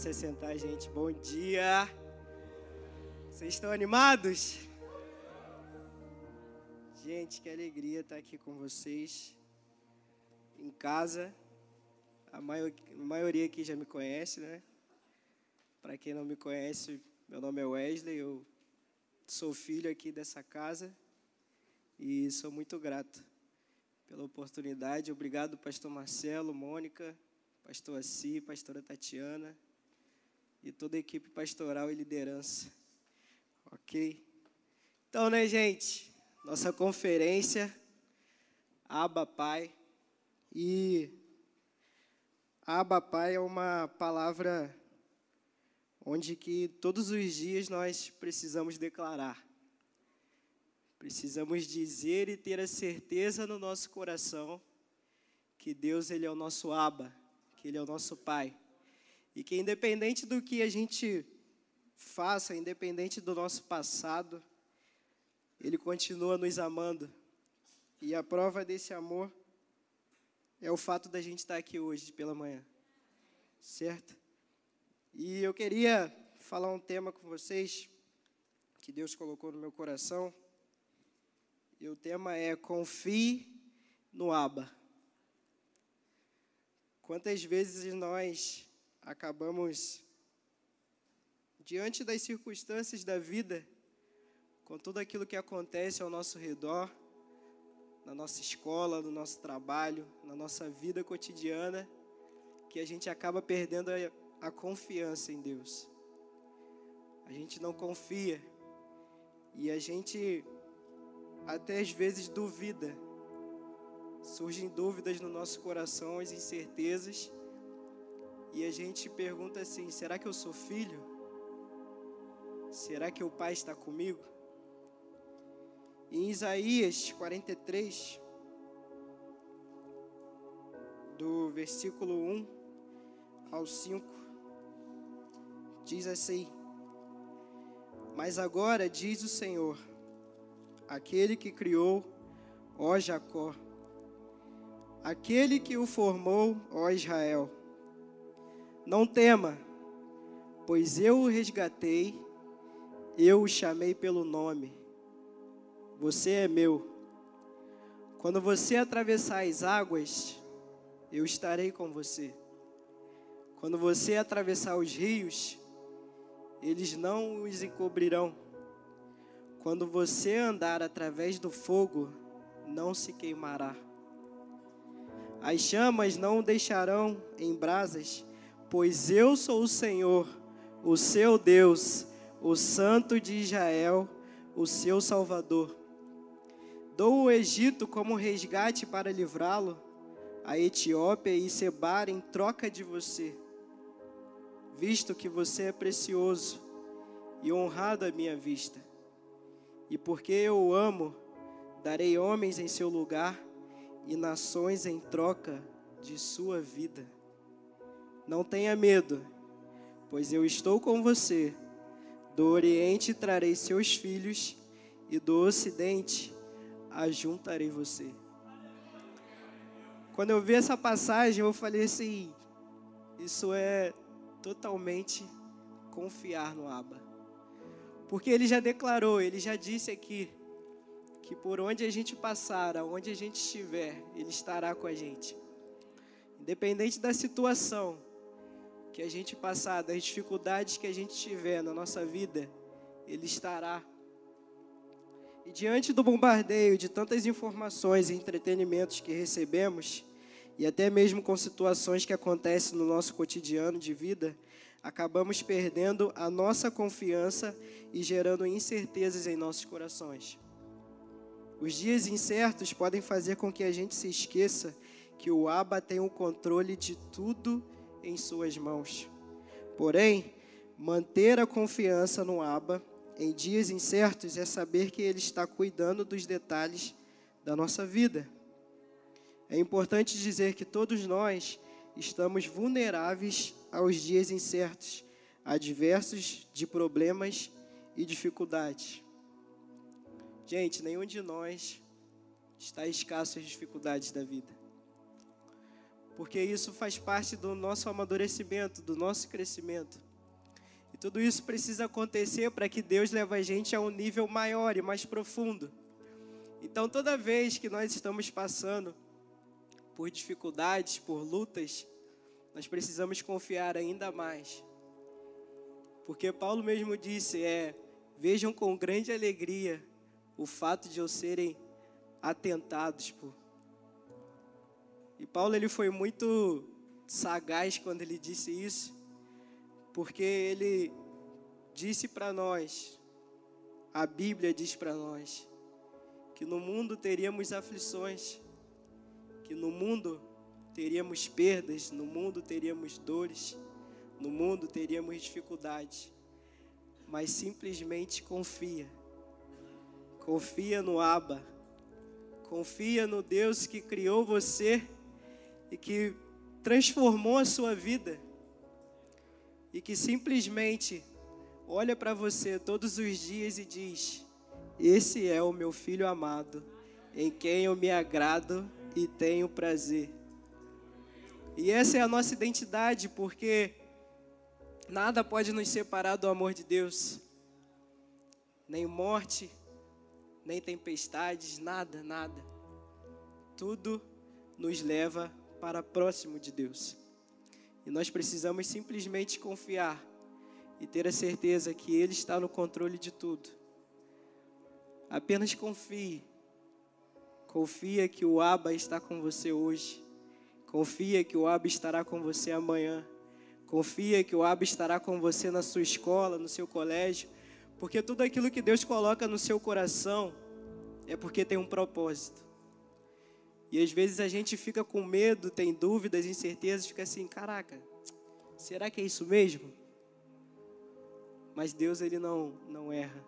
Pode se assentar, gente. Bom dia. Vocês estão animados? Gente, que alegria estar aqui com vocês em casa. A maioria aqui já me conhece, né? Para quem não me conhece, meu nome é Wesley, eu sou filho aqui dessa casa e sou muito grato pela oportunidade. Obrigado, pastor Marcelo, Mônica, pastor Assi, pastora Tatiana e toda a equipe pastoral e liderança. Ok? Então, né, gente? Nossa conferência, Aba Pai. E Aba Pai é uma palavra onde que todos os dias nós precisamos declarar. Precisamos dizer e ter a certeza no nosso coração que Deus ele é o nosso Aba, que ele é o nosso Pai. E que independente do que a gente faça, independente do nosso passado, Ele continua nos amando. E a prova desse amor é o fato da gente estar aqui hoje pela manhã, certo? E eu queria falar um tema com vocês que Deus colocou no meu coração. E o tema é Confie no Aba. Quantas vezes nós acabamos, diante das circunstâncias da vida, com tudo aquilo que acontece ao nosso redor, na nossa escola, no nosso trabalho, na nossa vida cotidiana, que a gente acaba perdendo a, a confiança em Deus. A gente não confia e a gente até às vezes duvida. Surgem dúvidas no nosso coração, as incertezas e a gente pergunta assim: será que eu sou filho? Será que o Pai está comigo? Em Isaías 43, do versículo 1 ao 5, diz assim: Mas agora diz o Senhor, aquele que criou, ó Jacó, aquele que o formou, ó Israel, não tema, pois eu o resgatei, eu o chamei pelo nome. Você é meu. Quando você atravessar as águas, eu estarei com você. Quando você atravessar os rios, eles não os encobrirão. Quando você andar através do fogo, não se queimará. As chamas não o deixarão em brasas Pois eu sou o Senhor, o seu Deus, o Santo de Israel, o seu Salvador. Dou o Egito como resgate para livrá-lo, a Etiópia e Sebar em troca de você, visto que você é precioso e honrado à minha vista. E porque eu o amo, darei homens em seu lugar e nações em troca de sua vida. Não tenha medo, pois eu estou com você. Do Oriente trarei seus filhos, e do Ocidente ajuntarei você. Quando eu vi essa passagem, eu falei assim: isso é totalmente confiar no Abba. Porque ele já declarou, ele já disse aqui, que por onde a gente passar, aonde a gente estiver, ele estará com a gente. Independente da situação, que a gente passar, das dificuldades que a gente tiver na nossa vida, Ele estará. E diante do bombardeio de tantas informações e entretenimentos que recebemos, e até mesmo com situações que acontecem no nosso cotidiano de vida, acabamos perdendo a nossa confiança e gerando incertezas em nossos corações. Os dias incertos podem fazer com que a gente se esqueça que o Abba tem o controle de tudo em suas mãos. Porém, manter a confiança no Abba em dias incertos é saber que Ele está cuidando dos detalhes da nossa vida. É importante dizer que todos nós estamos vulneráveis aos dias incertos, adversos de problemas e dificuldades. Gente, nenhum de nós está escasso às dificuldades da vida. Porque isso faz parte do nosso amadurecimento, do nosso crescimento. E tudo isso precisa acontecer para que Deus leve a gente a um nível maior e mais profundo. Então, toda vez que nós estamos passando por dificuldades, por lutas, nós precisamos confiar ainda mais. Porque Paulo mesmo disse: é, vejam com grande alegria o fato de eu serem atentados por. E Paulo ele foi muito sagaz quando ele disse isso, porque ele disse para nós, a Bíblia diz para nós, que no mundo teríamos aflições, que no mundo teríamos perdas, no mundo teríamos dores, no mundo teríamos dificuldades, mas simplesmente confia. Confia no Abba. Confia no Deus que criou você e que transformou a sua vida. E que simplesmente olha para você todos os dias e diz: Esse é o meu filho amado, em quem eu me agrado e tenho prazer. E essa é a nossa identidade, porque nada pode nos separar do amor de Deus. Nem morte, nem tempestades, nada, nada. Tudo nos leva para próximo de Deus. E nós precisamos simplesmente confiar e ter a certeza que Ele está no controle de tudo. Apenas confie. Confia que o Abba está com você hoje. Confia que o Abba estará com você amanhã. Confia que o Abba estará com você na sua escola, no seu colégio. Porque tudo aquilo que Deus coloca no seu coração é porque tem um propósito. E às vezes a gente fica com medo, tem dúvidas, incertezas, fica assim, caraca, será que é isso mesmo? Mas Deus ele não não erra.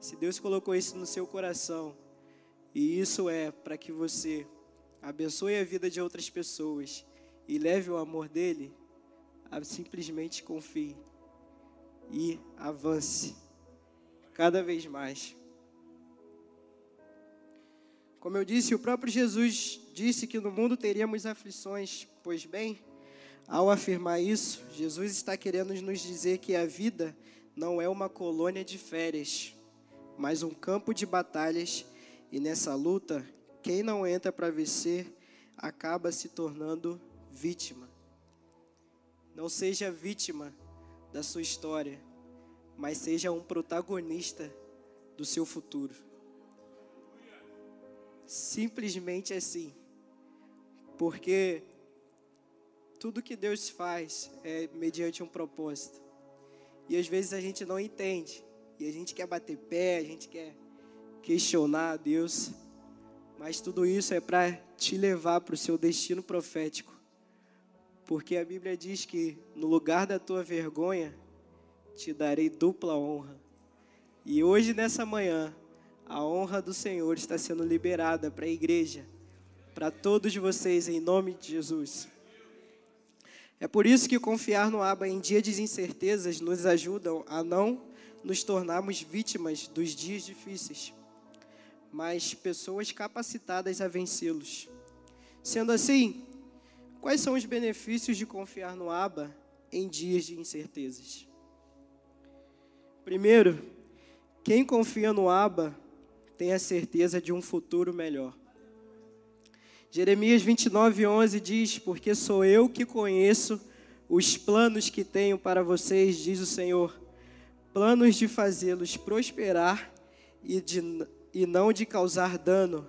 Se Deus colocou isso no seu coração, e isso é para que você abençoe a vida de outras pessoas e leve o amor dele, simplesmente confie e avance cada vez mais. Como eu disse, o próprio Jesus disse que no mundo teríamos aflições, pois bem, ao afirmar isso, Jesus está querendo nos dizer que a vida não é uma colônia de férias, mas um campo de batalhas, e nessa luta quem não entra para vencer acaba se tornando vítima. Não seja vítima da sua história, mas seja um protagonista do seu futuro. Simplesmente assim. Porque tudo que Deus faz é mediante um propósito. E às vezes a gente não entende. E a gente quer bater pé, a gente quer questionar a Deus. Mas tudo isso é para te levar para o seu destino profético. Porque a Bíblia diz que no lugar da tua vergonha, te darei dupla honra. E hoje, nessa manhã, a honra do Senhor está sendo liberada para a igreja, para todos vocês, em nome de Jesus. É por isso que confiar no Abba em dia de incertezas nos ajuda a não nos tornarmos vítimas dos dias difíceis mas pessoas capacitadas a vencê-los. Sendo assim, quais são os benefícios de confiar no Abba em dias de incertezas? Primeiro, quem confia no Abba tem a certeza de um futuro melhor. Jeremias 29, 11 diz: Porque sou eu que conheço os planos que tenho para vocês, diz o Senhor, planos de fazê-los prosperar e de e não de causar dano,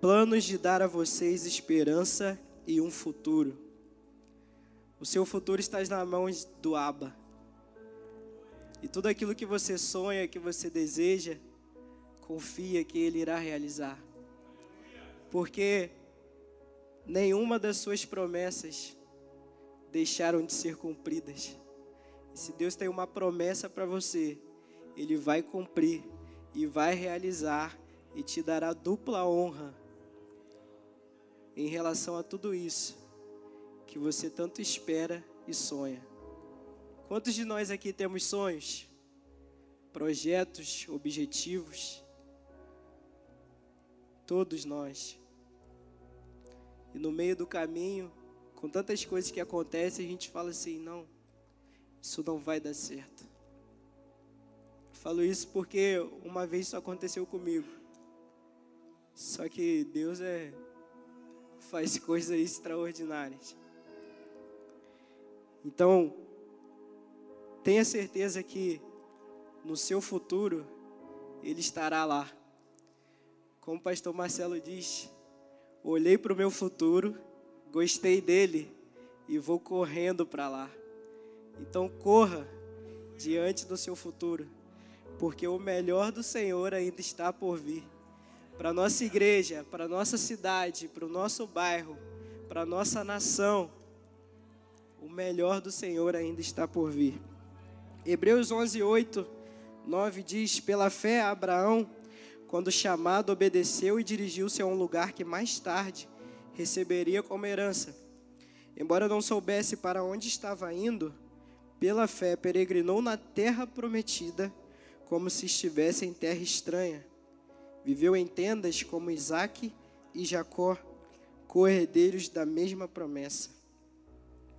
planos de dar a vocês esperança e um futuro. O seu futuro está nas mãos do Abba. E tudo aquilo que você sonha, que você deseja, confia que Ele irá realizar. Porque nenhuma das suas promessas deixaram de ser cumpridas. Se Deus tem uma promessa para você, Ele vai cumprir e vai realizar e te dará dupla honra em relação a tudo isso que você tanto espera e sonha. Quantos de nós aqui temos sonhos, projetos, objetivos? Todos nós. E no meio do caminho, com tantas coisas que acontecem, a gente fala assim: não, isso não vai dar certo. Falo isso porque uma vez isso aconteceu comigo. Só que Deus é faz coisas extraordinárias. Então, tenha certeza que no seu futuro ele estará lá. Como o pastor Marcelo diz, olhei para o meu futuro, gostei dele e vou correndo para lá. Então corra diante do seu futuro, porque o melhor do Senhor ainda está por vir. Para nossa igreja, para nossa cidade, para o nosso bairro, para nossa nação, o melhor do Senhor ainda está por vir. Hebreus 11, 8, 9 diz: Pela fé, Abraão quando chamado, obedeceu e dirigiu-se a um lugar que mais tarde receberia como herança. Embora não soubesse para onde estava indo, pela fé peregrinou na terra prometida, como se estivesse em terra estranha. Viveu em tendas como Isaque e Jacó, co-herdeiros da mesma promessa.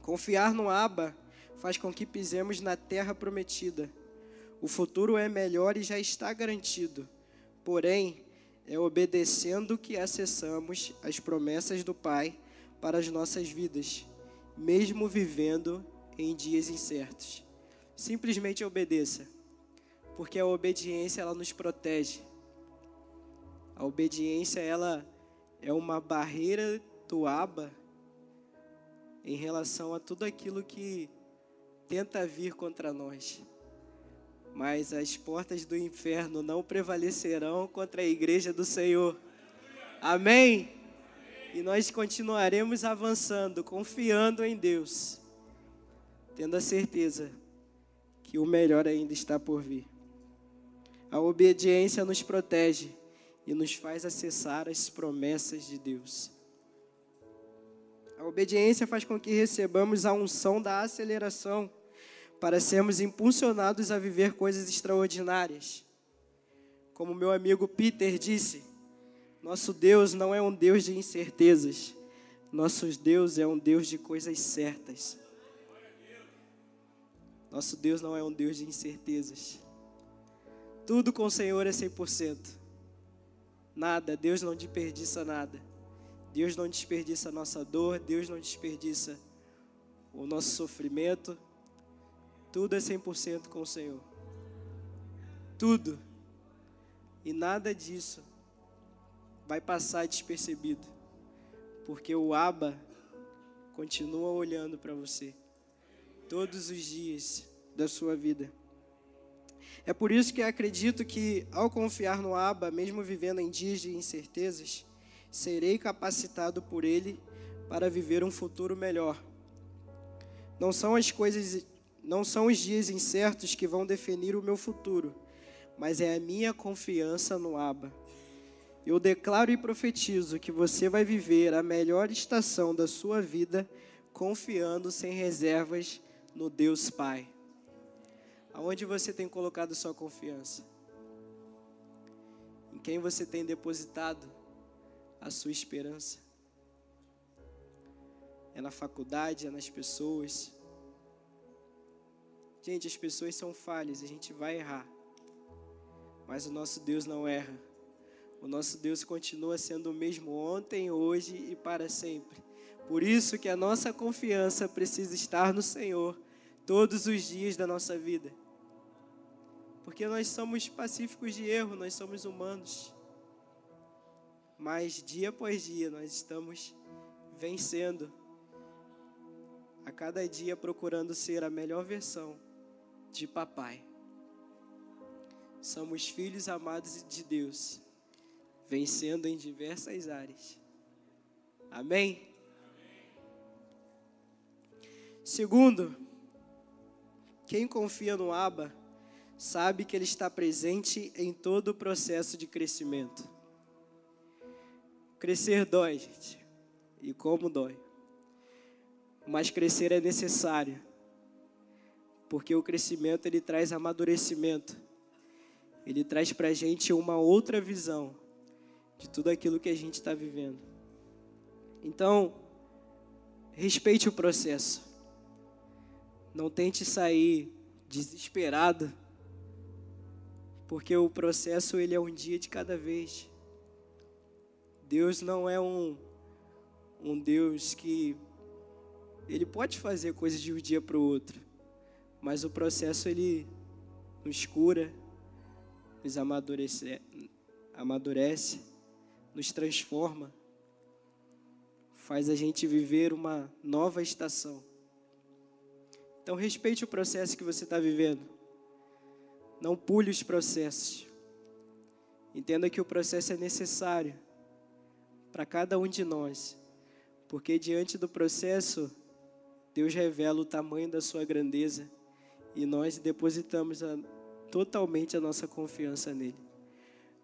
Confiar no Abba faz com que pisemos na terra prometida. O futuro é melhor e já está garantido Porém, é obedecendo que acessamos as promessas do Pai para as nossas vidas, mesmo vivendo em dias incertos. Simplesmente obedeça, porque a obediência ela nos protege. A obediência ela é uma barreira do aba em relação a tudo aquilo que tenta vir contra nós mas as portas do inferno não prevalecerão contra a igreja do Senhor. Amém? E nós continuaremos avançando, confiando em Deus, tendo a certeza que o melhor ainda está por vir. A obediência nos protege e nos faz acessar as promessas de Deus. A obediência faz com que recebamos a unção da aceleração para sermos impulsionados a viver coisas extraordinárias. Como meu amigo Peter disse, nosso Deus não é um Deus de incertezas, nosso Deus é um Deus de coisas certas. Nosso Deus não é um Deus de incertezas. Tudo com o Senhor é 100%. Nada, Deus não desperdiça nada. Deus não desperdiça a nossa dor, Deus não desperdiça o nosso sofrimento, tudo é 100% com o Senhor. Tudo. E nada disso vai passar despercebido. Porque o Aba continua olhando para você todos os dias da sua vida. É por isso que acredito que, ao confiar no Aba, mesmo vivendo em dias de incertezas, serei capacitado por Ele para viver um futuro melhor. Não são as coisas não são os dias incertos que vão definir o meu futuro, mas é a minha confiança no Abba. Eu declaro e profetizo que você vai viver a melhor estação da sua vida confiando sem reservas no Deus Pai. Aonde você tem colocado sua confiança? Em quem você tem depositado a sua esperança? É na faculdade, é nas pessoas, Gente, as pessoas são falhas, a gente vai errar. Mas o nosso Deus não erra. O nosso Deus continua sendo o mesmo ontem, hoje e para sempre. Por isso que a nossa confiança precisa estar no Senhor todos os dias da nossa vida. Porque nós somos pacíficos de erro, nós somos humanos. Mas dia após dia nós estamos vencendo. A cada dia procurando ser a melhor versão de papai. Somos filhos amados de Deus, vencendo em diversas áreas. Amém? Segundo, quem confia no Abba sabe que ele está presente em todo o processo de crescimento. Crescer dói, gente. E como dói. Mas crescer é necessário porque o crescimento ele traz amadurecimento. Ele traz para a gente uma outra visão de tudo aquilo que a gente está vivendo. Então, respeite o processo. Não tente sair desesperado, porque o processo ele é um dia de cada vez. Deus não é um, um Deus que ele pode fazer coisas de um dia para o outro, mas o processo ele nos cura, nos amadurece, amadurece, nos transforma, faz a gente viver uma nova estação. Então respeite o processo que você está vivendo. Não pule os processos. Entenda que o processo é necessário para cada um de nós, porque diante do processo, Deus revela o tamanho da sua grandeza e nós depositamos a, totalmente a nossa confiança nele.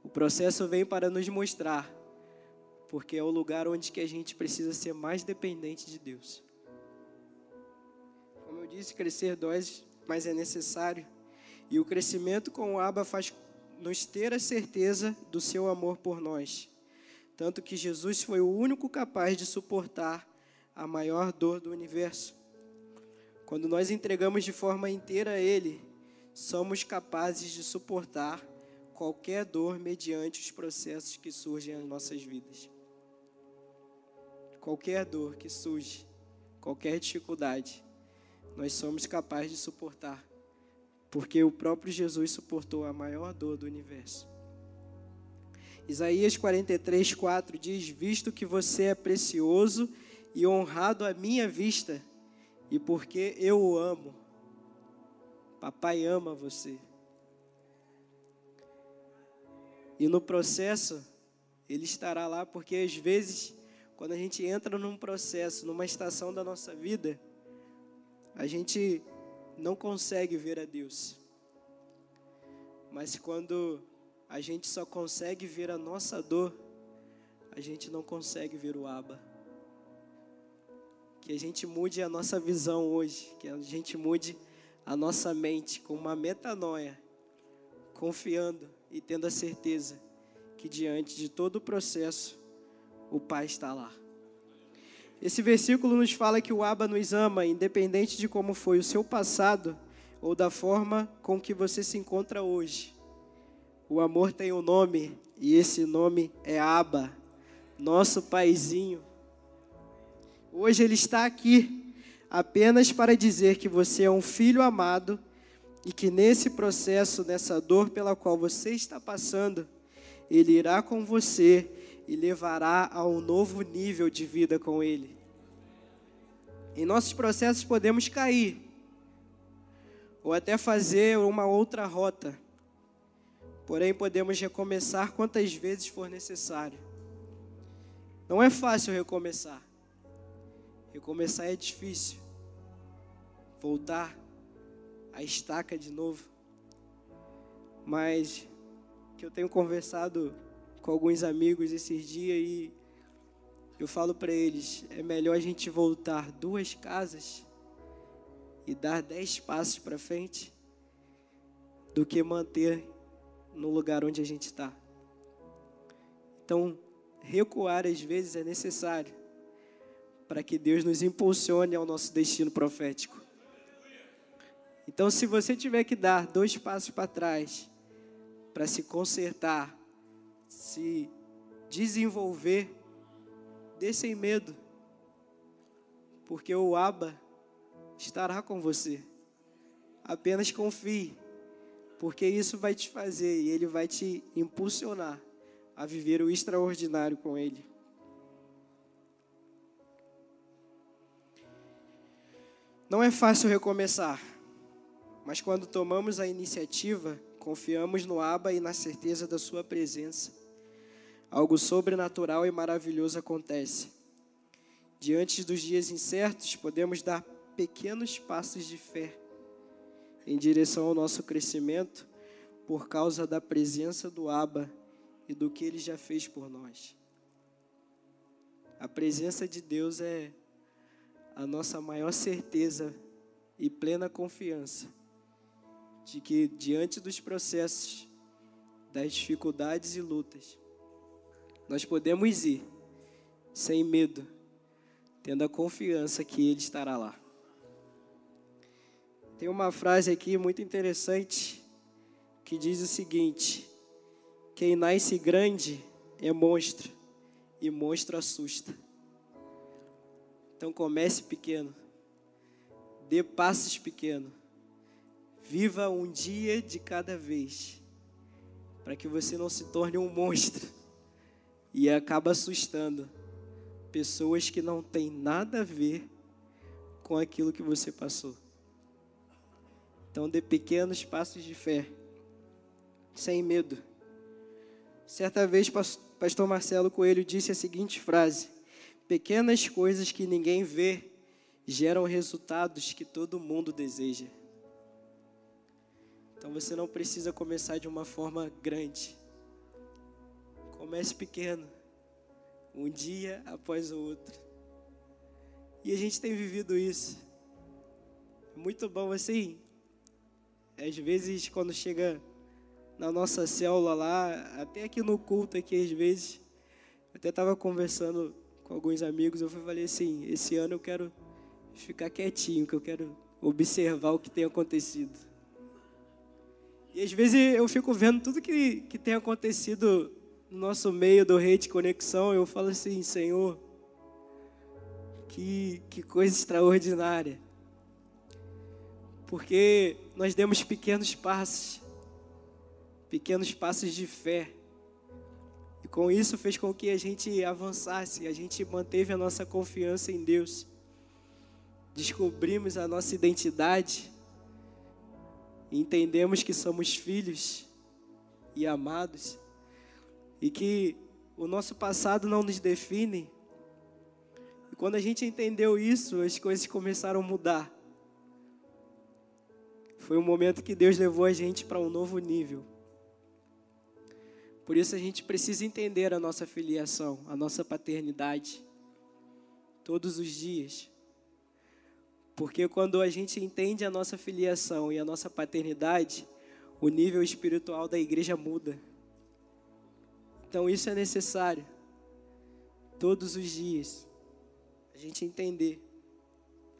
O processo vem para nos mostrar, porque é o lugar onde que a gente precisa ser mais dependente de Deus. Como eu disse, crescer dói, mas é necessário. E o crescimento com o Abba faz nos ter a certeza do seu amor por nós. Tanto que Jesus foi o único capaz de suportar a maior dor do universo. Quando nós entregamos de forma inteira a Ele, somos capazes de suportar qualquer dor mediante os processos que surgem nas nossas vidas. Qualquer dor que surge, qualquer dificuldade, nós somos capazes de suportar, porque o próprio Jesus suportou a maior dor do universo. Isaías 43, 4 diz: Visto que você é precioso e honrado à minha vista, e porque eu o amo, papai ama você. E no processo, ele estará lá, porque às vezes, quando a gente entra num processo, numa estação da nossa vida, a gente não consegue ver a Deus. Mas quando a gente só consegue ver a nossa dor, a gente não consegue ver o Abba. Que a gente mude a nossa visão hoje, que a gente mude a nossa mente com uma metanoia, confiando e tendo a certeza que diante de todo o processo, o Pai está lá. Esse versículo nos fala que o Abba nos ama, independente de como foi o seu passado ou da forma com que você se encontra hoje. O amor tem um nome e esse nome é Abba, nosso paizinho. Hoje ele está aqui apenas para dizer que você é um filho amado e que nesse processo, nessa dor pela qual você está passando, ele irá com você e levará a um novo nível de vida com ele. Em nossos processos podemos cair ou até fazer uma outra rota. Porém, podemos recomeçar quantas vezes for necessário. Não é fácil recomeçar. Recomeçar é difícil. Voltar a estaca de novo. Mas que eu tenho conversado com alguns amigos esses dias e eu falo para eles, é melhor a gente voltar duas casas e dar dez passos para frente do que manter no lugar onde a gente está. Então, recuar às vezes é necessário para que Deus nos impulsione ao nosso destino profético. Então, se você tiver que dar dois passos para trás para se consertar, se desenvolver, dê sem medo, porque o Aba estará com você. Apenas confie porque isso vai te fazer e ele vai te impulsionar a viver o extraordinário com ele. Não é fácil recomeçar, mas quando tomamos a iniciativa, confiamos no Abba e na certeza da Sua presença. Algo sobrenatural e maravilhoso acontece. Diante dos dias incertos, podemos dar pequenos passos de fé em direção ao nosso crescimento por causa da presença do Abba e do que ele já fez por nós. A presença de Deus é a nossa maior certeza e plena confiança de que diante dos processos, das dificuldades e lutas, nós podemos ir sem medo, tendo a confiança que Ele estará lá. Tem uma frase aqui muito interessante que diz o seguinte: Quem nasce grande é monstro, e monstro assusta. Então comece pequeno, dê passos pequenos, viva um dia de cada vez, para que você não se torne um monstro e acaba assustando pessoas que não têm nada a ver com aquilo que você passou. Então dê pequenos passos de fé, sem medo. Certa vez, pastor Marcelo Coelho disse a seguinte frase: Pequenas coisas que ninguém vê geram resultados que todo mundo deseja. Então você não precisa começar de uma forma grande. Comece pequeno, um dia após o outro. E a gente tem vivido isso. Muito bom assim. Às vezes, quando chega na nossa célula lá, até aqui no culto, aqui às vezes, até estava conversando com alguns amigos, eu falei assim, esse ano eu quero ficar quietinho, que eu quero observar o que tem acontecido. E às vezes eu fico vendo tudo que, que tem acontecido no nosso meio do rei de conexão, eu falo assim, Senhor, que, que coisa extraordinária porque nós demos pequenos passos, pequenos passos de fé. Com isso fez com que a gente avançasse, a gente manteve a nossa confiança em Deus. Descobrimos a nossa identidade, entendemos que somos filhos e amados, e que o nosso passado não nos define. E quando a gente entendeu isso, as coisas começaram a mudar. Foi um momento que Deus levou a gente para um novo nível. Por isso a gente precisa entender a nossa filiação, a nossa paternidade, todos os dias. Porque quando a gente entende a nossa filiação e a nossa paternidade, o nível espiritual da igreja muda. Então isso é necessário. Todos os dias. A gente entender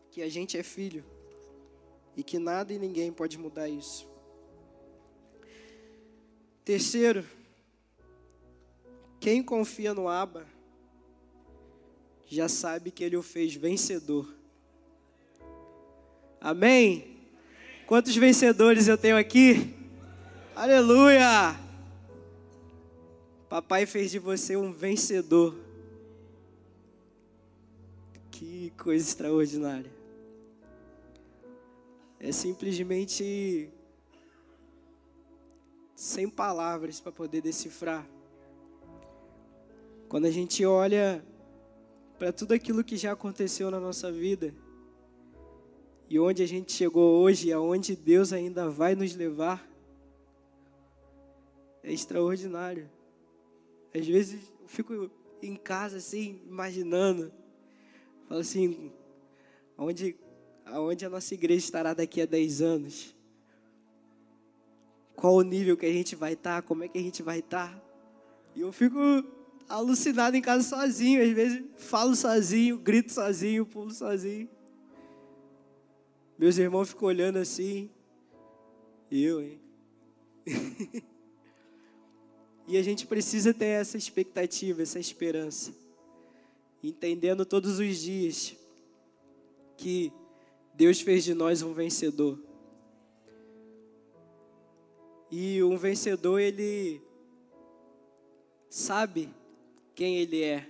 que a gente é filho e que nada e ninguém pode mudar isso. Terceiro, quem confia no Abba já sabe que ele o fez vencedor. Amém? Quantos vencedores eu tenho aqui? Aleluia! Papai fez de você um vencedor. Que coisa extraordinária é simplesmente sem palavras para poder decifrar. Quando a gente olha para tudo aquilo que já aconteceu na nossa vida e onde a gente chegou hoje e aonde Deus ainda vai nos levar, é extraordinário. Às vezes eu fico em casa assim, imaginando, falo assim, onde aonde a nossa igreja estará daqui a 10 anos. Qual o nível que a gente vai estar, tá, como é que a gente vai estar. Tá. E eu fico alucinado em casa sozinho, às vezes falo sozinho, grito sozinho, pulo sozinho. Meus irmãos ficam olhando assim. Eu, hein? e a gente precisa ter essa expectativa, essa esperança. Entendendo todos os dias que Deus fez de nós um vencedor. E um vencedor, ele sabe quem ele é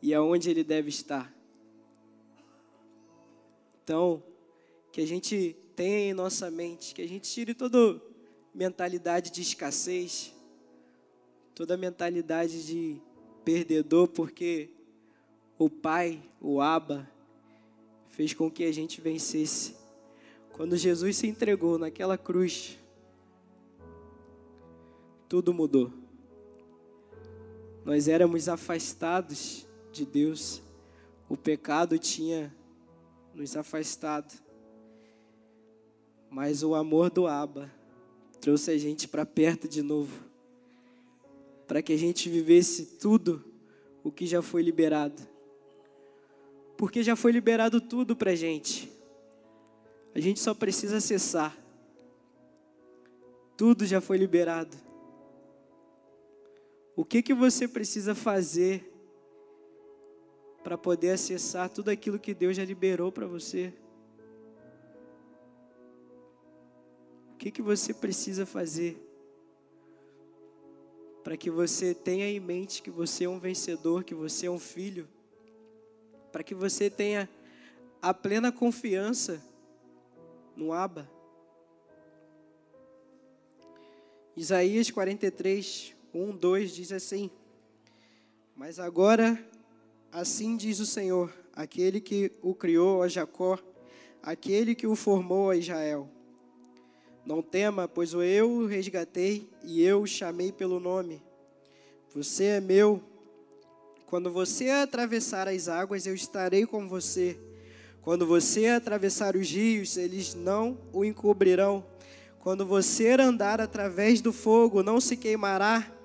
e aonde ele deve estar. Então, que a gente tenha em nossa mente, que a gente tire toda mentalidade de escassez, toda mentalidade de perdedor, porque o Pai, o Abba, fez com que a gente vencesse. Quando Jesus se entregou naquela cruz, tudo mudou. Nós éramos afastados de Deus, o pecado tinha nos afastado, mas o amor do Abba trouxe a gente para perto de novo, para que a gente vivesse tudo o que já foi liberado Porque já foi liberado tudo para a gente. A gente só precisa acessar. Tudo já foi liberado. O que, que você precisa fazer para poder acessar tudo aquilo que Deus já liberou para você? O que, que você precisa fazer para que você tenha em mente que você é um vencedor, que você é um filho, para que você tenha a plena confiança no Abba? Isaías 43, 1, 2 diz assim: Mas agora, assim diz o Senhor, aquele que o criou a Jacó, aquele que o formou a Israel. Não tema, pois eu o resgatei e eu o chamei pelo nome. Você é meu. Quando você atravessar as águas, eu estarei com você. Quando você atravessar os rios, eles não o encobrirão. Quando você andar através do fogo, não se queimará,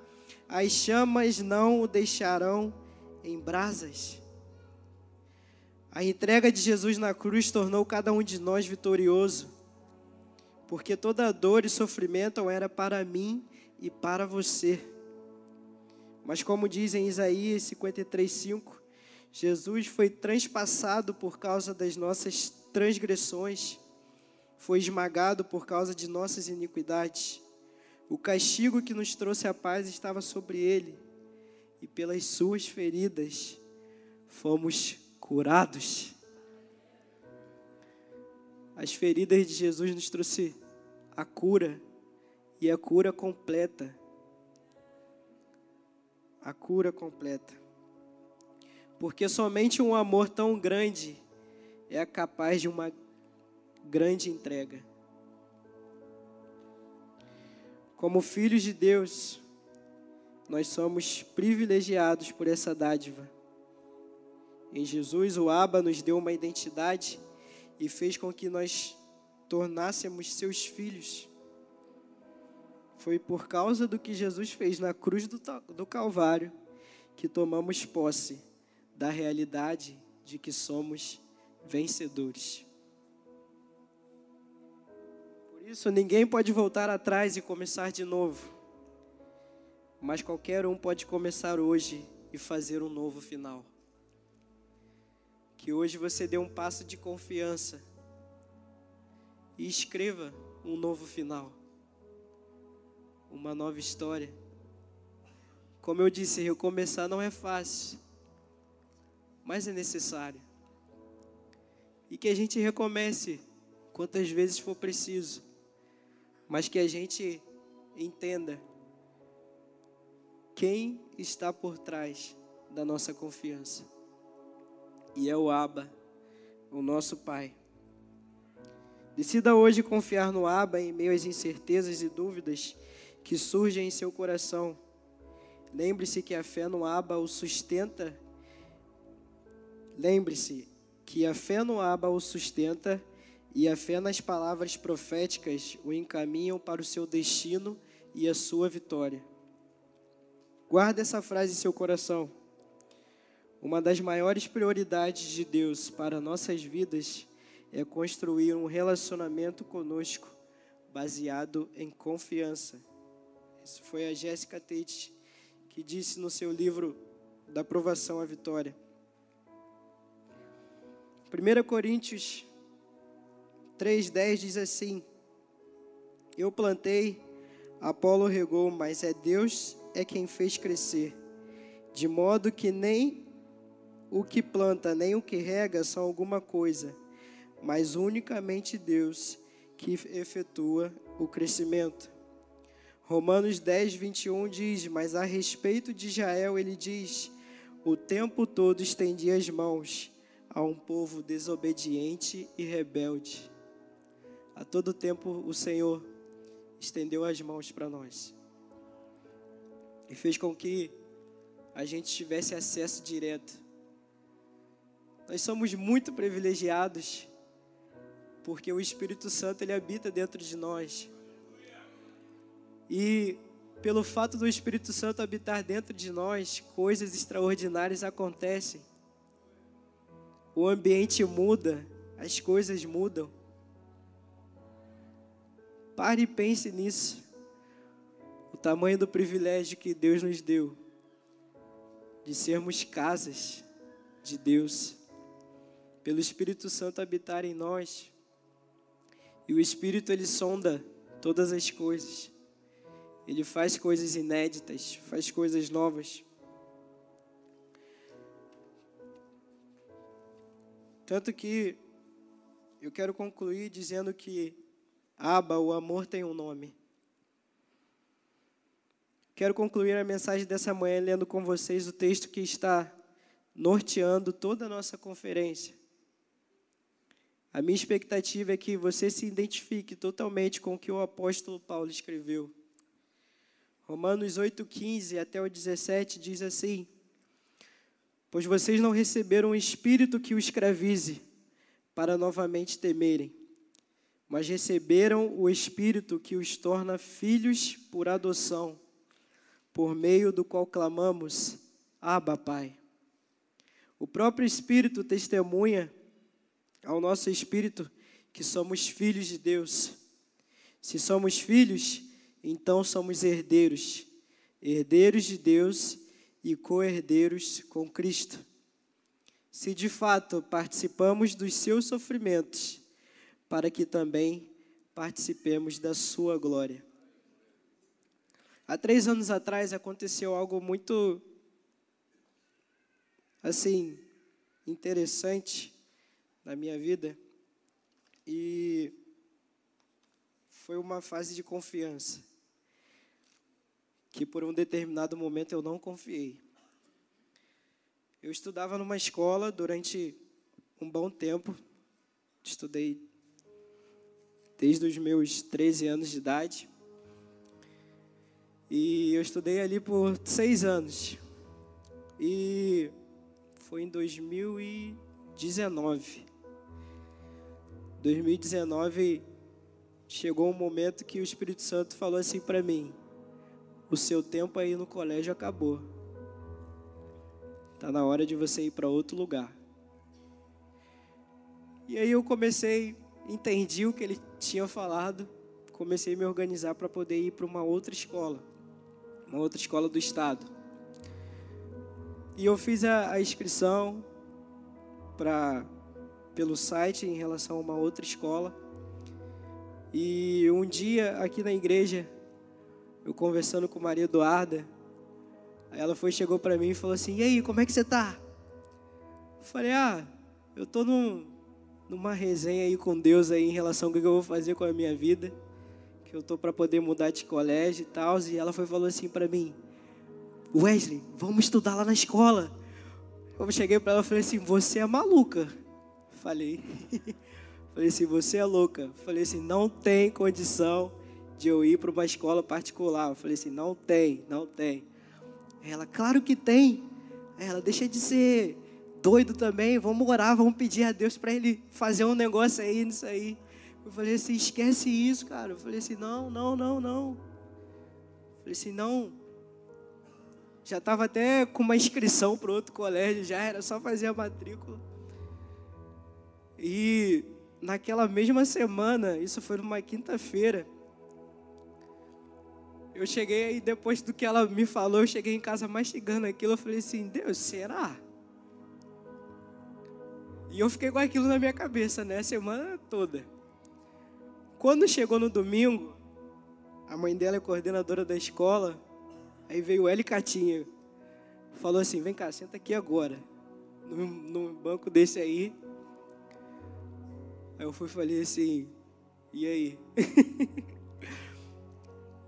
as chamas não o deixarão em brasas. A entrega de Jesus na cruz tornou cada um de nós vitorioso, porque toda dor e sofrimento era para mim e para você. Mas como diz em Isaías 53:5, Jesus foi transpassado por causa das nossas transgressões foi esmagado por causa de nossas iniquidades. O castigo que nos trouxe a paz estava sobre ele, e pelas suas feridas fomos curados. As feridas de Jesus nos trouxe a cura, e a cura completa. A cura completa. Porque somente um amor tão grande é capaz de uma grande entrega. Como filhos de Deus, nós somos privilegiados por essa dádiva. Em Jesus, o Abba nos deu uma identidade e fez com que nós tornássemos seus filhos. Foi por causa do que Jesus fez na cruz do, do Calvário que tomamos posse da realidade de que somos vencedores isso, ninguém pode voltar atrás e começar de novo. Mas qualquer um pode começar hoje e fazer um novo final. Que hoje você dê um passo de confiança e escreva um novo final. Uma nova história. Como eu disse, recomeçar não é fácil, mas é necessário. E que a gente recomece quantas vezes for preciso mas que a gente entenda quem está por trás da nossa confiança. E é o Abba, o nosso Pai. Decida hoje confiar no Abba em meio às incertezas e dúvidas que surgem em seu coração. Lembre-se que a fé no Abba o sustenta. Lembre-se que a fé no Abba o sustenta e a fé nas palavras proféticas o encaminham para o seu destino e a sua vitória. Guarde essa frase em seu coração. Uma das maiores prioridades de Deus para nossas vidas é construir um relacionamento conosco baseado em confiança. Isso foi a Jéssica Tate que disse no seu livro da aprovação à vitória. 1 Coríntios 3,10 diz assim: Eu plantei, Apolo regou, mas é Deus é quem fez crescer, de modo que nem o que planta nem o que rega são alguma coisa, mas unicamente Deus que efetua o crescimento. Romanos 10, 21 diz: Mas a respeito de Israel, ele diz: O tempo todo estendi as mãos a um povo desobediente e rebelde. A todo tempo o Senhor estendeu as mãos para nós e fez com que a gente tivesse acesso direto. Nós somos muito privilegiados porque o Espírito Santo ele habita dentro de nós. E pelo fato do Espírito Santo habitar dentro de nós, coisas extraordinárias acontecem. o ambiente muda, as coisas mudam. Pare e pense nisso. O tamanho do privilégio que Deus nos deu de sermos casas de Deus, pelo Espírito Santo habitar em nós. E o Espírito ele sonda todas as coisas. Ele faz coisas inéditas, faz coisas novas. Tanto que eu quero concluir dizendo que Aba, o amor tem um nome. Quero concluir a mensagem dessa manhã lendo com vocês o texto que está norteando toda a nossa conferência. A minha expectativa é que você se identifique totalmente com o que o apóstolo Paulo escreveu. Romanos 8,15 até o 17 diz assim: Pois vocês não receberam um espírito que o escravize, para novamente temerem, mas receberam o espírito que os torna filhos por adoção, por meio do qual clamamos: Abba, Pai. O próprio Espírito testemunha ao nosso espírito que somos filhos de Deus. Se somos filhos, então somos herdeiros, herdeiros de Deus e co-herdeiros com Cristo. Se de fato participamos dos seus sofrimentos, para que também participemos da sua glória. Há três anos atrás aconteceu algo muito, assim, interessante na minha vida e foi uma fase de confiança que por um determinado momento eu não confiei. Eu estudava numa escola durante um bom tempo, estudei desde os meus 13 anos de idade. E eu estudei ali por seis anos. E foi em 2019. 2019 chegou um momento que o Espírito Santo falou assim para mim: o seu tempo aí no colégio acabou. Tá na hora de você ir para outro lugar. E aí eu comecei, entendi o que ele tinha falado, comecei a me organizar para poder ir para uma outra escola, uma outra escola do estado. E eu fiz a, a inscrição para pelo site em relação a uma outra escola. E um dia aqui na igreja eu conversando com Maria Eduarda, ela foi, chegou para mim e falou assim: E aí, como é que você tá? Eu falei: Ah, eu tô num, numa resenha aí com Deus aí em relação ao que eu vou fazer com a minha vida, que eu tô para poder mudar de colégio e tal. E ela foi falou assim para mim: Wesley, vamos estudar lá na escola. Eu cheguei para ela e falei assim: Você é maluca. Falei. falei assim: Você é louca. Falei assim: Não tem condição de eu ir para uma escola particular. Eu falei assim, não tem, não tem. Ela, claro que tem. Ela, deixa de ser doido também, vamos orar, vamos pedir a Deus para Ele fazer um negócio aí nisso aí. Eu falei assim, esquece isso, cara. Eu falei assim, não, não, não, não. Eu falei assim, não. Já estava até com uma inscrição para outro colégio, já era só fazer a matrícula. E naquela mesma semana, isso foi numa quinta-feira, eu cheguei aí, depois do que ela me falou, eu cheguei em casa mastigando aquilo. Eu falei assim: Deus, será? E eu fiquei com aquilo na minha cabeça, né? A semana toda. Quando chegou no domingo, a mãe dela é coordenadora da escola. Aí veio ela e Catinha. Falou assim: Vem cá, senta aqui agora. No, no banco desse aí. Aí eu fui falei assim: E aí?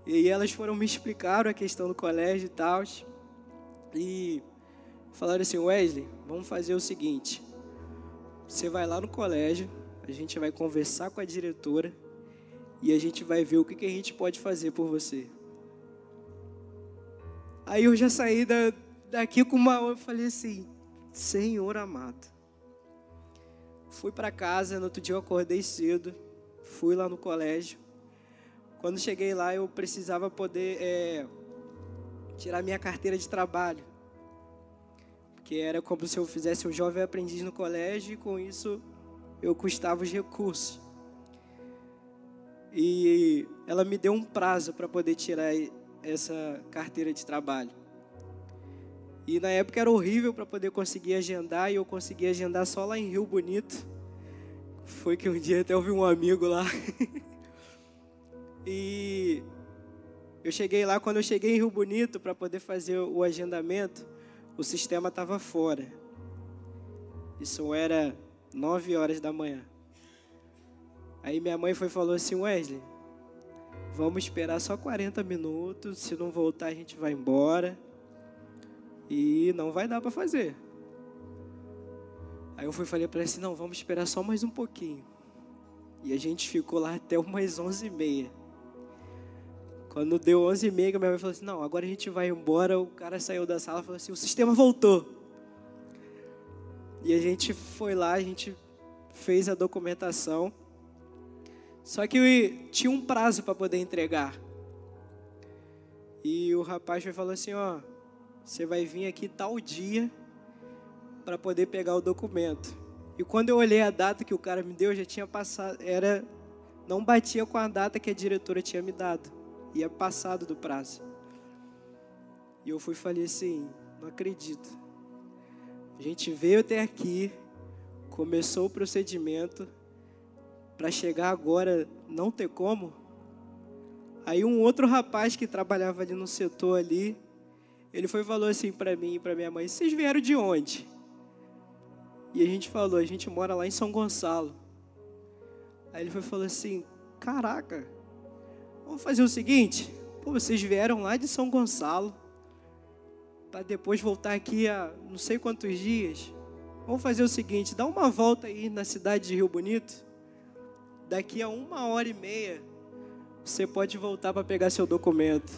E aí elas foram me explicar a questão do colégio e tal. E falaram assim, Wesley, vamos fazer o seguinte. Você vai lá no colégio, a gente vai conversar com a diretora e a gente vai ver o que, que a gente pode fazer por você. Aí eu já saí da, daqui com uma. Eu falei assim, Senhor amado. Fui para casa, no outro dia eu acordei cedo, fui lá no colégio. Quando cheguei lá, eu precisava poder é, tirar minha carteira de trabalho. Que era como se eu fizesse um jovem aprendiz no colégio e com isso eu custava os recursos. E ela me deu um prazo para poder tirar essa carteira de trabalho. E na época era horrível para poder conseguir agendar, e eu consegui agendar só lá em Rio Bonito. Foi que um dia até ouvi um amigo lá. e eu cheguei lá, quando eu cheguei em Rio Bonito para poder fazer o agendamento, o sistema estava fora. Isso era nove horas da manhã. Aí minha mãe foi falou assim, Wesley, vamos esperar só 40 minutos, se não voltar a gente vai embora. E não vai dar para fazer. Aí eu fui falei para ela assim, não, vamos esperar só mais um pouquinho. E a gente ficou lá até umas onze e meia. Quando deu onze e meia, minha mãe falou assim, não, agora a gente vai embora. O cara saiu da sala e falou assim, o sistema voltou. E a gente foi lá, a gente fez a documentação. Só que tinha um prazo para poder entregar. E o rapaz falou assim, ó, você vai vir aqui tal dia para poder pegar o documento. E quando eu olhei a data que o cara me deu, já tinha passado, era não batia com a data que a diretora tinha me dado. Ia passado do prazo. E eu fui e falei assim, não acredito. A gente veio até aqui, começou o procedimento para chegar agora não ter como. Aí um outro rapaz que trabalhava ali no setor ali, ele foi e falou assim para mim e para minha mãe: Vocês vieram de onde? E a gente falou: A gente mora lá em São Gonçalo. Aí ele foi e falou assim: Caraca, vamos fazer o seguinte: Pô, vocês vieram lá de São Gonçalo para depois voltar aqui a não sei quantos dias. Vamos fazer o seguinte: dá uma volta aí na cidade de Rio Bonito. Daqui a uma hora e meia, você pode voltar para pegar seu documento.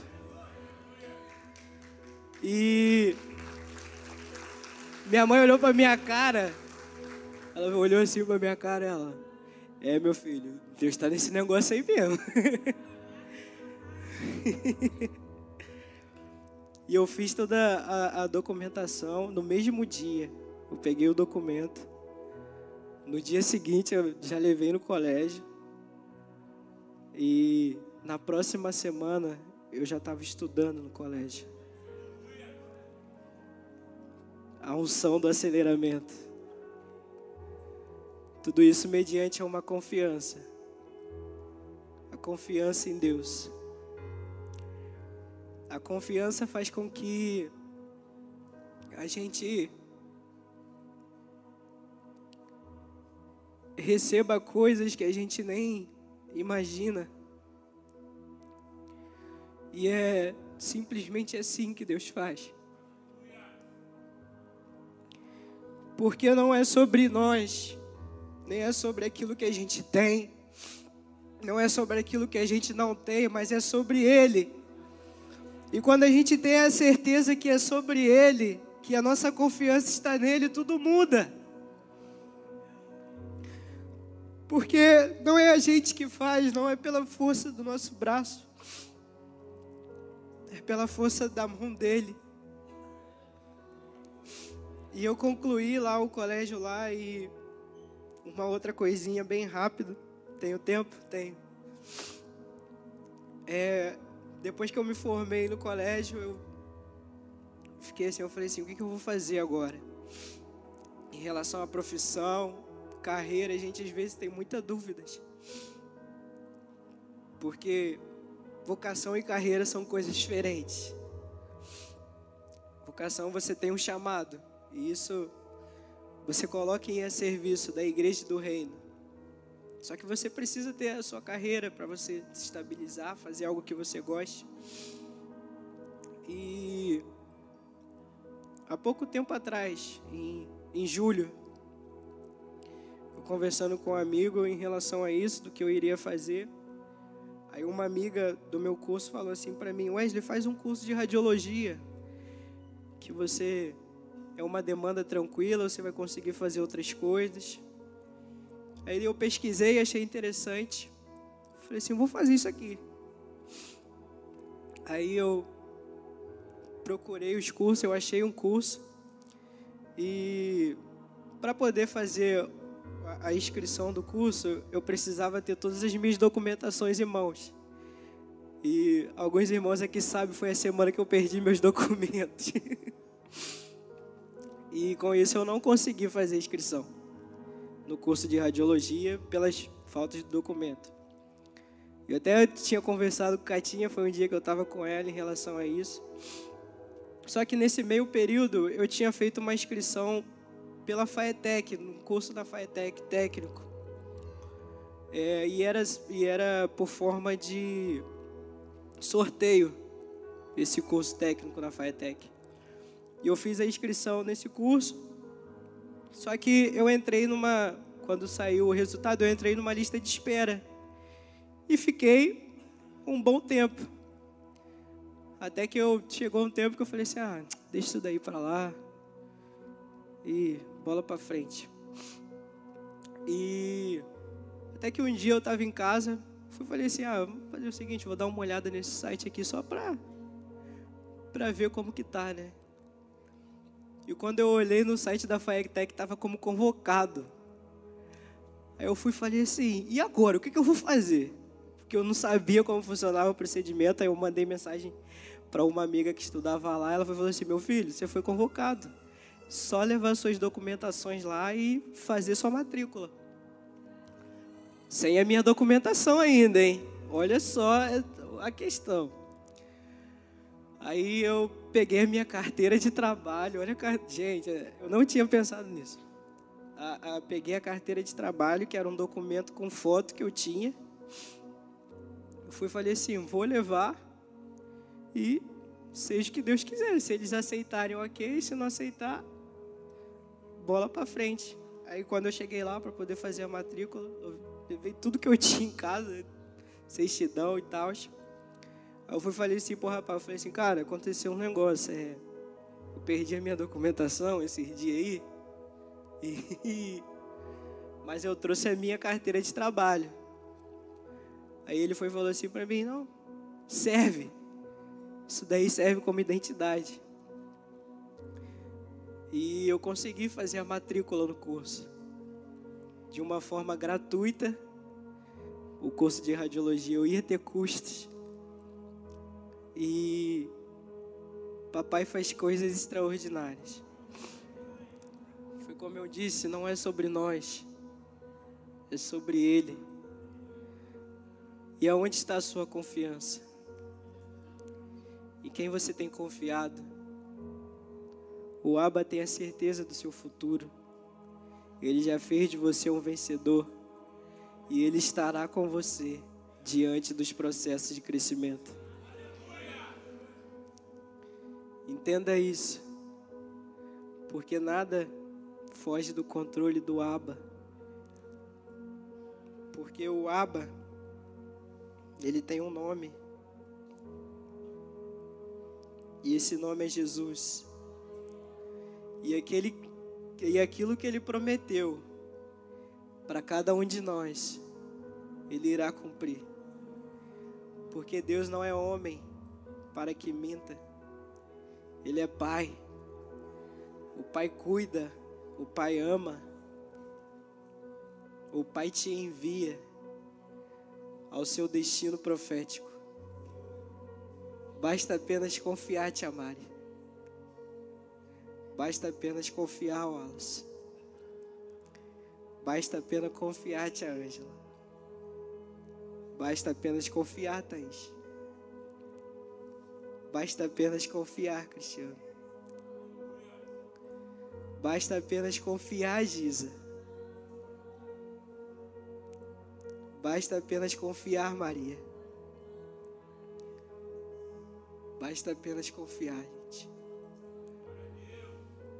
E minha mãe olhou para minha cara. Ela olhou assim para minha cara, ela: "É, meu filho, Deus está nesse negócio aí mesmo." e eu fiz toda a, a documentação no mesmo dia. Eu peguei o documento. No dia seguinte eu já levei no colégio. E na próxima semana eu já estava estudando no colégio. a unção do aceleramento. Tudo isso mediante uma confiança. A confiança em Deus. A confiança faz com que a gente receba coisas que a gente nem imagina. E é simplesmente assim que Deus faz. Porque não é sobre nós, nem é sobre aquilo que a gente tem, não é sobre aquilo que a gente não tem, mas é sobre Ele. E quando a gente tem a certeza que é sobre Ele, que a nossa confiança está nele, tudo muda. Porque não é a gente que faz, não é pela força do nosso braço, é pela força da mão dele. E eu concluí lá o colégio lá e uma outra coisinha bem rápido. Tenho tempo? Tenho. É, depois que eu me formei no colégio, eu fiquei assim, eu falei assim, o que, que eu vou fazer agora? Em relação à profissão, carreira, a gente às vezes tem muitas dúvidas. Porque vocação e carreira são coisas diferentes. Vocação você tem um chamado. E isso você coloca em serviço da igreja do reino. Só que você precisa ter a sua carreira para você se estabilizar, fazer algo que você goste. E há pouco tempo atrás, em, em julho, eu conversando com um amigo em relação a isso, do que eu iria fazer. Aí uma amiga do meu curso falou assim para mim: Wesley, faz um curso de radiologia que você é uma demanda tranquila, você vai conseguir fazer outras coisas. Aí eu pesquisei, achei interessante. Falei assim, vou fazer isso aqui. Aí eu procurei os cursos, eu achei um curso. E para poder fazer a inscrição do curso, eu precisava ter todas as minhas documentações em mãos. E alguns irmãos aqui sabem, foi a semana que eu perdi meus documentos. e com isso eu não consegui fazer a inscrição no curso de radiologia pelas faltas de documento. Eu até tinha conversado com a Catinha, foi um dia que eu estava com ela em relação a isso. Só que nesse meio período eu tinha feito uma inscrição pela FAETEC, no curso da FAETEC técnico. É, e, era, e era por forma de sorteio esse curso técnico na FAETEC. E eu fiz a inscrição nesse curso. Só que eu entrei numa. Quando saiu o resultado, eu entrei numa lista de espera. E fiquei um bom tempo. Até que eu chegou um tempo que eu falei assim: ah, deixa isso daí para lá. E bola para frente. E até que um dia eu estava em casa, fui falei assim, ah, vamos fazer o seguinte, vou dar uma olhada nesse site aqui só para para ver como que tá, né? E quando eu olhei no site da FAECTEC, estava como convocado. Aí eu fui e falei assim, e agora? O que, que eu vou fazer? Porque eu não sabia como funcionava o procedimento, aí eu mandei mensagem para uma amiga que estudava lá, ela falou assim, meu filho, você foi convocado só levar suas documentações lá e fazer sua matrícula. Sem a minha documentação ainda, hein? Olha só a questão. Aí eu peguei a minha carteira de trabalho. Olha, gente, eu não tinha pensado nisso. A, a, peguei a carteira de trabalho, que era um documento com foto que eu tinha. Eu fui falei assim: vou levar e seja o que Deus quiser. Se eles aceitarem, ok. Se não aceitar, bola para frente. Aí quando eu cheguei lá para poder fazer a matrícula, eu levei tudo que eu tinha em casa, certidão e tal. Aí eu fui falei assim pro rapaz, eu falei assim, cara, aconteceu um negócio, é, eu perdi a minha documentação esses dias aí, e, mas eu trouxe a minha carteira de trabalho. Aí ele foi falou assim para mim, não, serve, isso daí serve como identidade. E eu consegui fazer a matrícula no curso. De uma forma gratuita. O curso de radiologia eu ia ter custos. E papai faz coisas extraordinárias. Foi como eu disse, não é sobre nós, é sobre Ele. E aonde está a sua confiança? Em quem você tem confiado? O Abba tem a certeza do seu futuro. Ele já fez de você um vencedor. E ele estará com você diante dos processos de crescimento. Entenda isso. Porque nada foge do controle do Abba. Porque o Abba, ele tem um nome. E esse nome é Jesus. E, aquele, e aquilo que ele prometeu para cada um de nós, ele irá cumprir. Porque Deus não é homem para que minta, Ele é Pai. O Pai cuida, o Pai ama, o Pai te envia ao seu destino profético. Basta apenas confiar, te amare. Basta apenas confiar, Wallace. Basta apenas confiar, tia Ângela. Basta apenas confiar, Thaís. Basta apenas confiar, Cristiano. Basta apenas confiar, Giza. Basta apenas confiar, Maria. Basta apenas confiar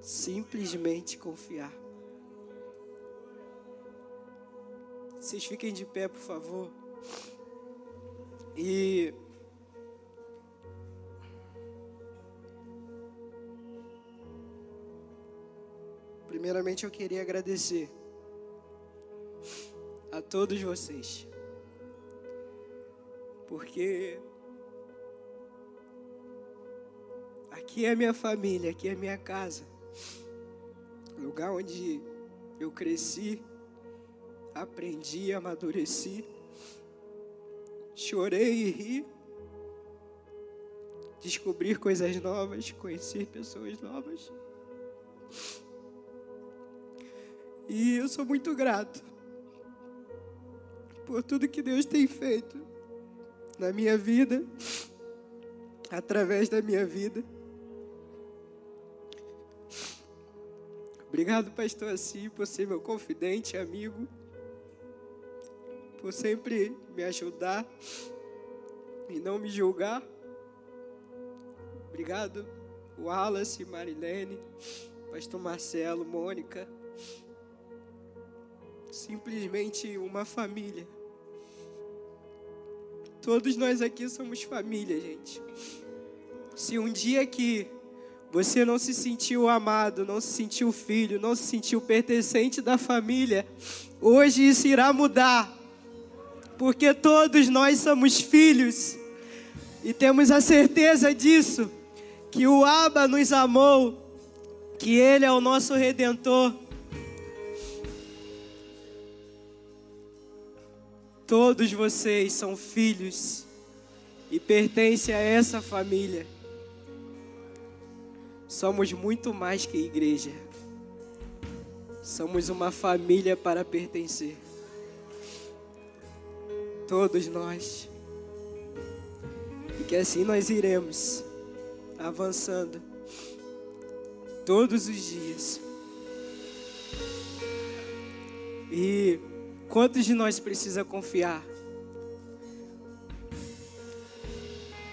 simplesmente confiar. Vocês fiquem de pé, por favor. E Primeiramente eu queria agradecer a todos vocês. Porque aqui é minha família, aqui é minha casa. lugar onde eu cresci, aprendi, amadureci, chorei e ri, descobrir coisas novas, conhecer pessoas novas. E eu sou muito grato por tudo que Deus tem feito na minha vida, através da minha vida. Obrigado, pastor Assi, por ser meu confidente, amigo, por sempre me ajudar e não me julgar. Obrigado, Wallace, Marilene, pastor Marcelo, Mônica. Simplesmente uma família. Todos nós aqui somos família, gente. Se um dia que você não se sentiu amado, não se sentiu filho, não se sentiu pertencente da família, hoje isso irá mudar. Porque todos nós somos filhos e temos a certeza disso, que o Abba nos amou, que Ele é o nosso redentor. Todos vocês são filhos e pertencem a essa família. Somos muito mais que igreja. Somos uma família para pertencer. Todos nós. E que assim nós iremos avançando todos os dias. E quantos de nós precisa confiar?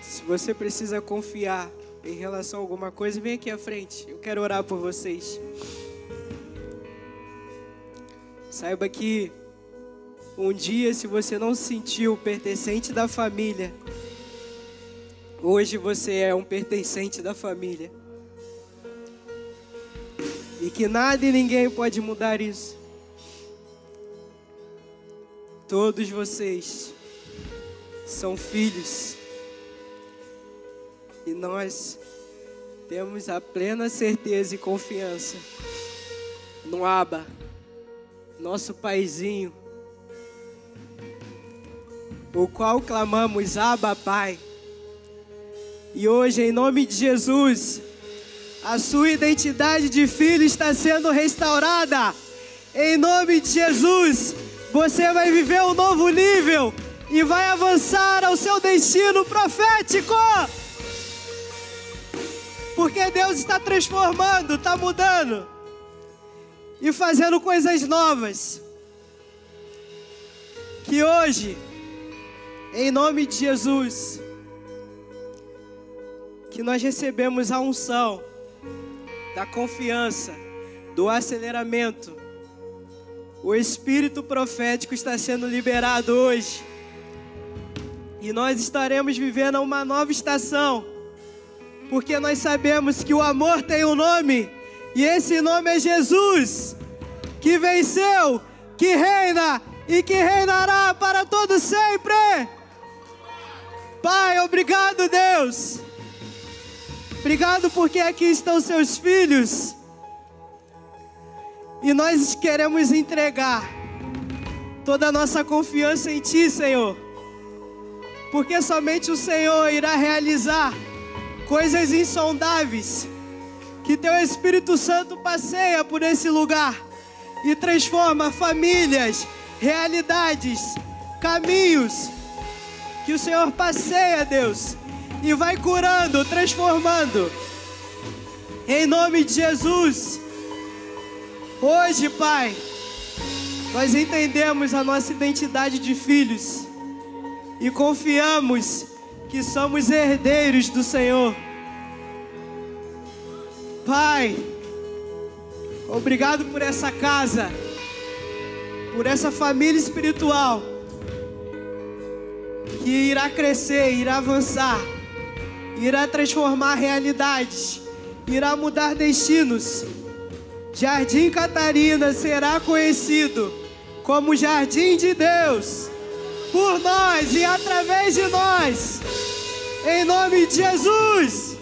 Se você precisa confiar em relação a alguma coisa, vem aqui à frente. Eu quero orar por vocês. Saiba que um dia, se você não se sentiu pertencente da família, hoje você é um pertencente da família. E que nada e ninguém pode mudar isso. Todos vocês são filhos e nós temos a plena certeza e confiança no Aba, nosso paizinho, o qual clamamos Aba Pai. E hoje, em nome de Jesus, a sua identidade de filho está sendo restaurada. Em nome de Jesus, você vai viver um novo nível e vai avançar ao seu destino profético. Porque Deus está transformando, está mudando e fazendo coisas novas. Que hoje, em nome de Jesus, que nós recebemos a unção da confiança, do aceleramento. O espírito profético está sendo liberado hoje. E nós estaremos vivendo uma nova estação porque nós sabemos que o amor tem um nome, e esse nome é Jesus, que venceu, que reina e que reinará para todo sempre. Pai, obrigado, Deus. Obrigado porque aqui estão seus filhos. E nós queremos entregar toda a nossa confiança em Ti, Senhor. Porque somente o Senhor irá realizar coisas insondáveis, que teu Espírito Santo passeia por esse lugar e transforma famílias, realidades, caminhos, que o Senhor passeia, Deus, e vai curando, transformando. Em nome de Jesus. Hoje, Pai, nós entendemos a nossa identidade de filhos e confiamos que somos herdeiros do Senhor. Pai, obrigado por essa casa, por essa família espiritual que irá crescer, irá avançar, irá transformar realidades, irá mudar destinos. Jardim Catarina será conhecido como Jardim de Deus por nós e através de nós. Em nome de Jesus.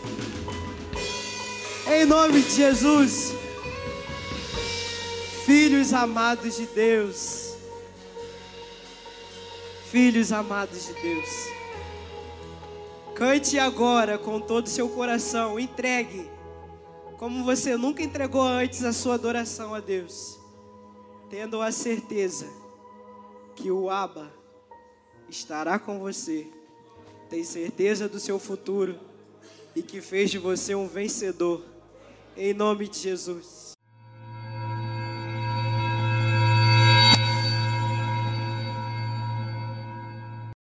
Em nome de Jesus. Filhos amados de Deus. Filhos amados de Deus. Cante agora com todo o seu coração, entregue, como você nunca entregou antes a sua adoração a Deus, tendo a certeza que o Abba estará com você, tem certeza do seu futuro e que fez de você um vencedor, em nome de Jesus.